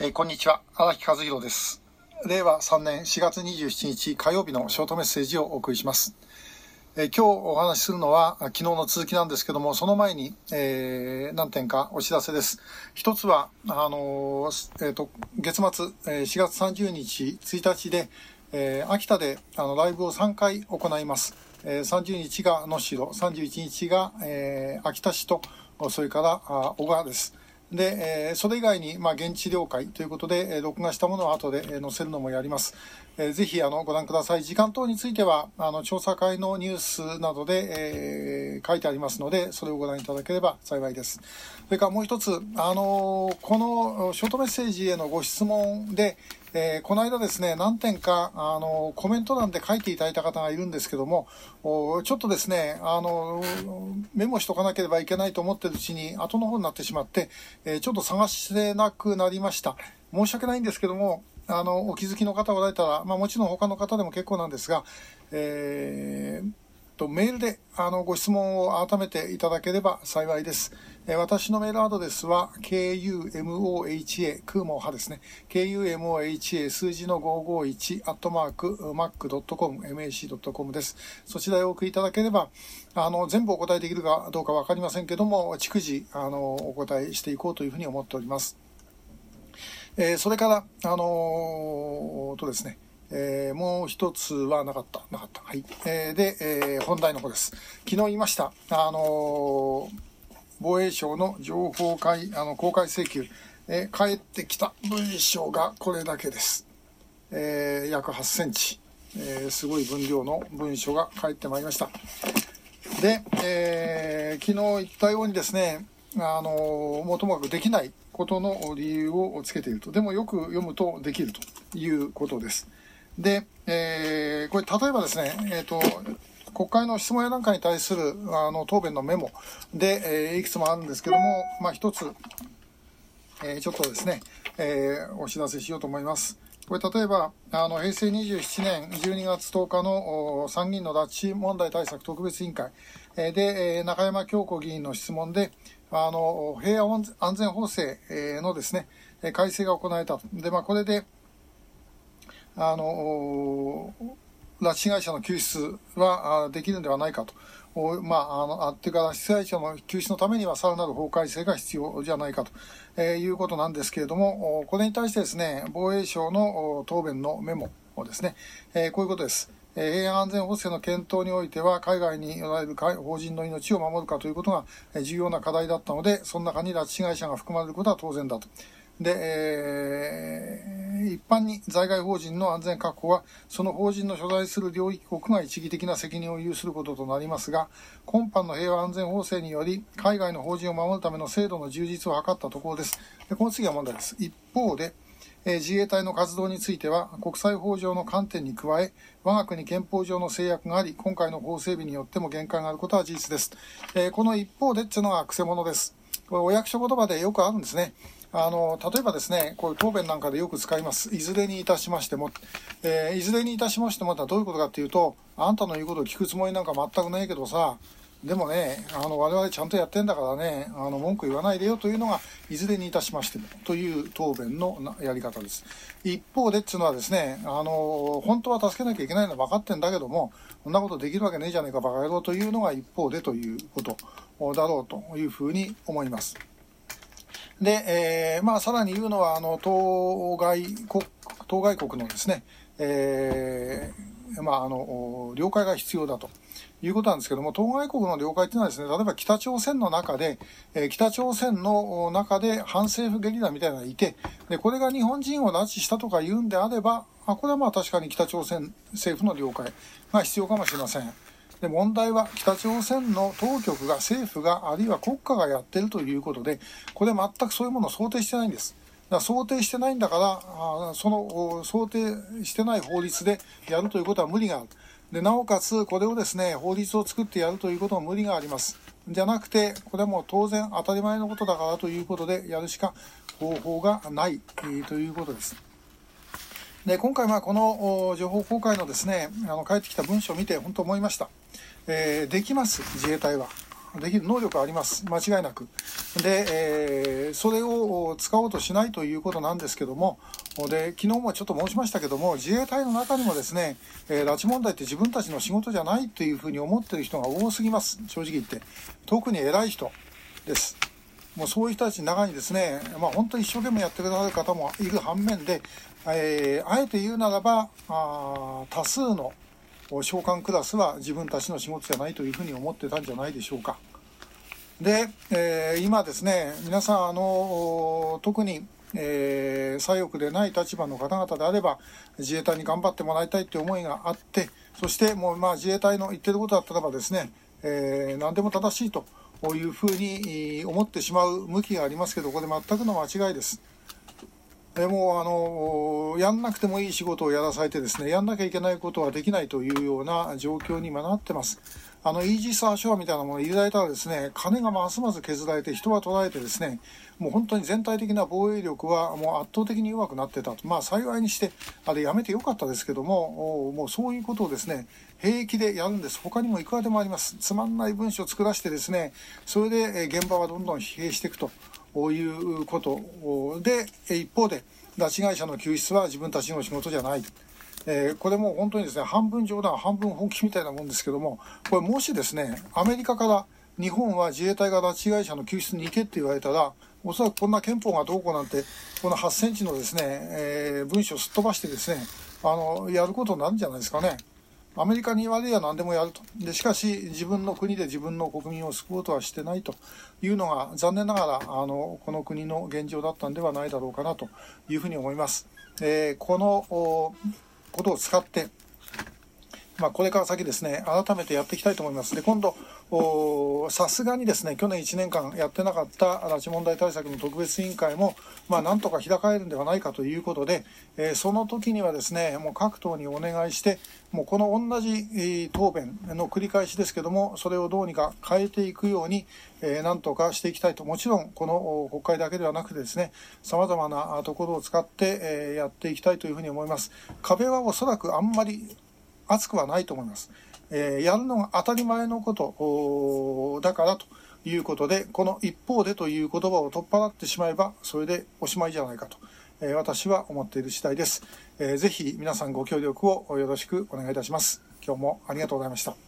えーこんにちは。荒木和弘です。令和3年4月27日火曜日のショートメッセージをお送りします、えー今日お話しするのは昨日の続きなんですけどもその前に、えー何点かお知らせです。一つはあのーえーと月末、えー4月30日1日で、えー秋田であのライブを3回行います、えー30日が能代31日が、えー秋田市とそれから小川です。で、えーそれ以外に、まあ、現地了解ということで、えー録画したものを後で、えー載せるのもやります。えーぜひ、あの、ご覧ください。時間等については、あの、調査会のニュースなどで、えー書いてありますので、それをご覧いただければ幸いです。それからもう一つ、あのこのショートメッセージへのご質問で、えーこの間ですね、何点か、あのコメント欄で書いていただいた方がいるんですけども、おちょっとですね、あのメモしとかなければいけないと思ってるうちに、後の方になってしまって、えーちょっと探せなくなりました。申し訳ないんですけども、あの、お気づきの方おられたら、まあもちろん他の方でも結構なんですが、えーとメールであのご質問を改めていただければ幸いです。え私のメールアドレスは kumoha、クーモハですね。kumoha 数字の551アットマーク mac.com、mac.com です。そちらへお送りいただければ、あの、全部お答えできるかどうかわかりませんけども、逐次、あの、お答えしていこうというふうに思っております。えーそれから、あのーとですね、えーもう一つはなかった、なかった。はい。えーで、えー本題の方です。昨日言いました、あの防衛省の情報会、あの、公開請求、えー返ってきた文章がこれだけです。えー約8センチ、えーすごい分量の文書が返ってまいりました。で、えー昨日言ったようにですね、あのもうともかくできないことの理由をつけていると。でもよく読むとできるということです。で、えーこれ例えばですね、えっ、と、国会の質問やなんかに対するあの答弁のメモで、えーいくつもあるんですけども、まあ一つ、えーちょっとですね、えーお知らせしようと思います。これ例えば、あの、平成27年12月10日の参議院の拉致問題対策特別委員会で、中山京子議員の質問で、あの、平和安全法制のですね、改正が行われたと。で、まあ、これで、あの、拉致被害者の救出はできるんではないかと。まあ、あの、あってから被害者の救出のためにはさらなる法改正が必要じゃないかと、えーいうことなんですけれども、これに対してですね、防衛省の答弁のメモをですね、えーこういうことです。平安安全法制の検討においては、海外におられる法人の命を守るかということが重要な課題だったので、その中に拉致被害者が含まれることは当然だと。で、えー一般に在外法人の安全確保は、その法人の所在する領域国が一義的な責任を有することとなりますが、今般の平和安全法制により、海外の法人を守るための制度の充実を図ったところです。でこの次は問題です。一方で、えー自衛隊の活動については、国際法上の観点に加え、我が国憲法上の制約があり、今回の法整備によっても限界があることは事実です。えーこの一方でっていうのがくせ者です。これお役所言葉でよくあるんですね。あの、例えばですね、こういう答弁なんかでよく使います。いずれにいたしましても。えーいずれにいたしましてもとはどういうことかっていうと、あんたの言うことを聞くつもりなんか全くないけどさ、でもね、あの、我々ちゃんとやってんだからね、あの、文句言わないでよというのが、いずれにいたしましても、という答弁のやり方です。一方でっていうのはですね、あの、本当は助けなきゃいけないのは分かってんだけども、こんなことできるわけねえじゃねえか、バカ野郎というのが一方でということだろうというふうに思います。で、えーまあ、さらに言うのは、あの、当該国、当該国のですね、えーまあ、あの、了解が必要だということなんですけども、当該国の了解っていうのはですね、例えば北朝鮮の中で、えー北朝鮮の中で反政府ゲリラみたいなのがいて、で、これが日本人を拉致したとか言うんであれば、あこれはまあ確かに北朝鮮政府の了解が必要かもしれません。で問題は北朝鮮の当局が政府があるいは国家がやってるということでこれ全くそういうものを想定してないんです。だ想定してないんだからあその想定してない法律でやるということは無理がある。でなおかつこれをですね法律を作ってやるということも無理があります。じゃなくてこれはもう当然当たり前のことだからということでやるしか方法がない、ということです。で今回、まあこの情報公開のですね、あの返ってきた文章を見て、本当思いました。えーできます、自衛隊は。できる能力あります。間違いなく。で、えー、それを使おうとしないということなんですけども、で、昨日もちょっと申しましたけども、自衛隊の中にもですね、えー、拉致問題って自分たちの仕事じゃないというふうに思ってる人が多すぎます。正直言って。特に偉い人です。もうそういう人たちの中にですね、まあ、本当に一生懸命やってくださる方もいる反面で、えー、あえて言うならば、あ多数の召喚クラスは自分たちの仕事じゃないというふうに思ってたんじゃないでしょうか。で、えー、今ですね、皆さん、あの、特に、えー、左翼でない立場の方々であれば、自衛隊に頑張ってもらいたいという思いがあって、そしてもう、まあ、自衛隊の言ってることだったらばですね、えー、何でも正しいというふうに思ってしまう向きがありますけど、これ全くの間違いです。でもあのやんなくてもいい仕事をやらされてですねやんなきゃいけないことはできないというような状況に今なってます。あのイージス・アショアみたいなものを入れられたらですね金がますます削られて人は取られてですねもう本当に全体的な防衛力はもう圧倒的に弱くなってたと。まあ幸いにしてあれやめてよかったですけどももうそういうことをですね平気でやるんです。他にもいくらでもあります。つまんない文章を作らせてですねそれで現場はどんどん疲弊していくと。ういうことで一方で拉致会社の救出は自分たちの仕事じゃない。えー、これも本当にですね、半分冗談、半分本気みたいなもんですけども、これもしですね、アメリカから日本は自衛隊が拉致被害者の救出に行けって言われたら、おそらくこんな憲法がどうこうなんて、この8センチのですね、えー、文章をすっ飛ばしてですね、あの、やることになるんじゃないですかね。アメリカに言われりゃ何でもやると。で、しかし、自分の国で自分の国民を救おうとはしてないというのが、残念ながら、あの、この国の現状だったんではないだろうかなというふうに思います。えー、このことを使って、まあ、これから先ですね、改めてやっていきたいと思います。で、今度、さすがにですね、去年1年間やってなかった拉致問題対策の特別委員会も、まあ、なんとか開かれるんではないかということで、えー、その時にはですね、もう各党にお願いして、もうこの同じ、答弁の繰り返しですけども、それをどうにか変えていくように、えー、なんとかしていきたいと。もちろん、この国会だけではなくてですね、様々なところを使って、えー、やっていきたいというふうに思います。壁はおそらくあんまり熱くはないと思います。えー、やるのが当たり前のことだからということで、この一方でという言葉を取っ払ってしまえば、それでおしまいじゃないかと、えー、私は思っている次第です。えー、ぜひ皆さんご協力をよろしくお願いいたします。今日もありがとうございました。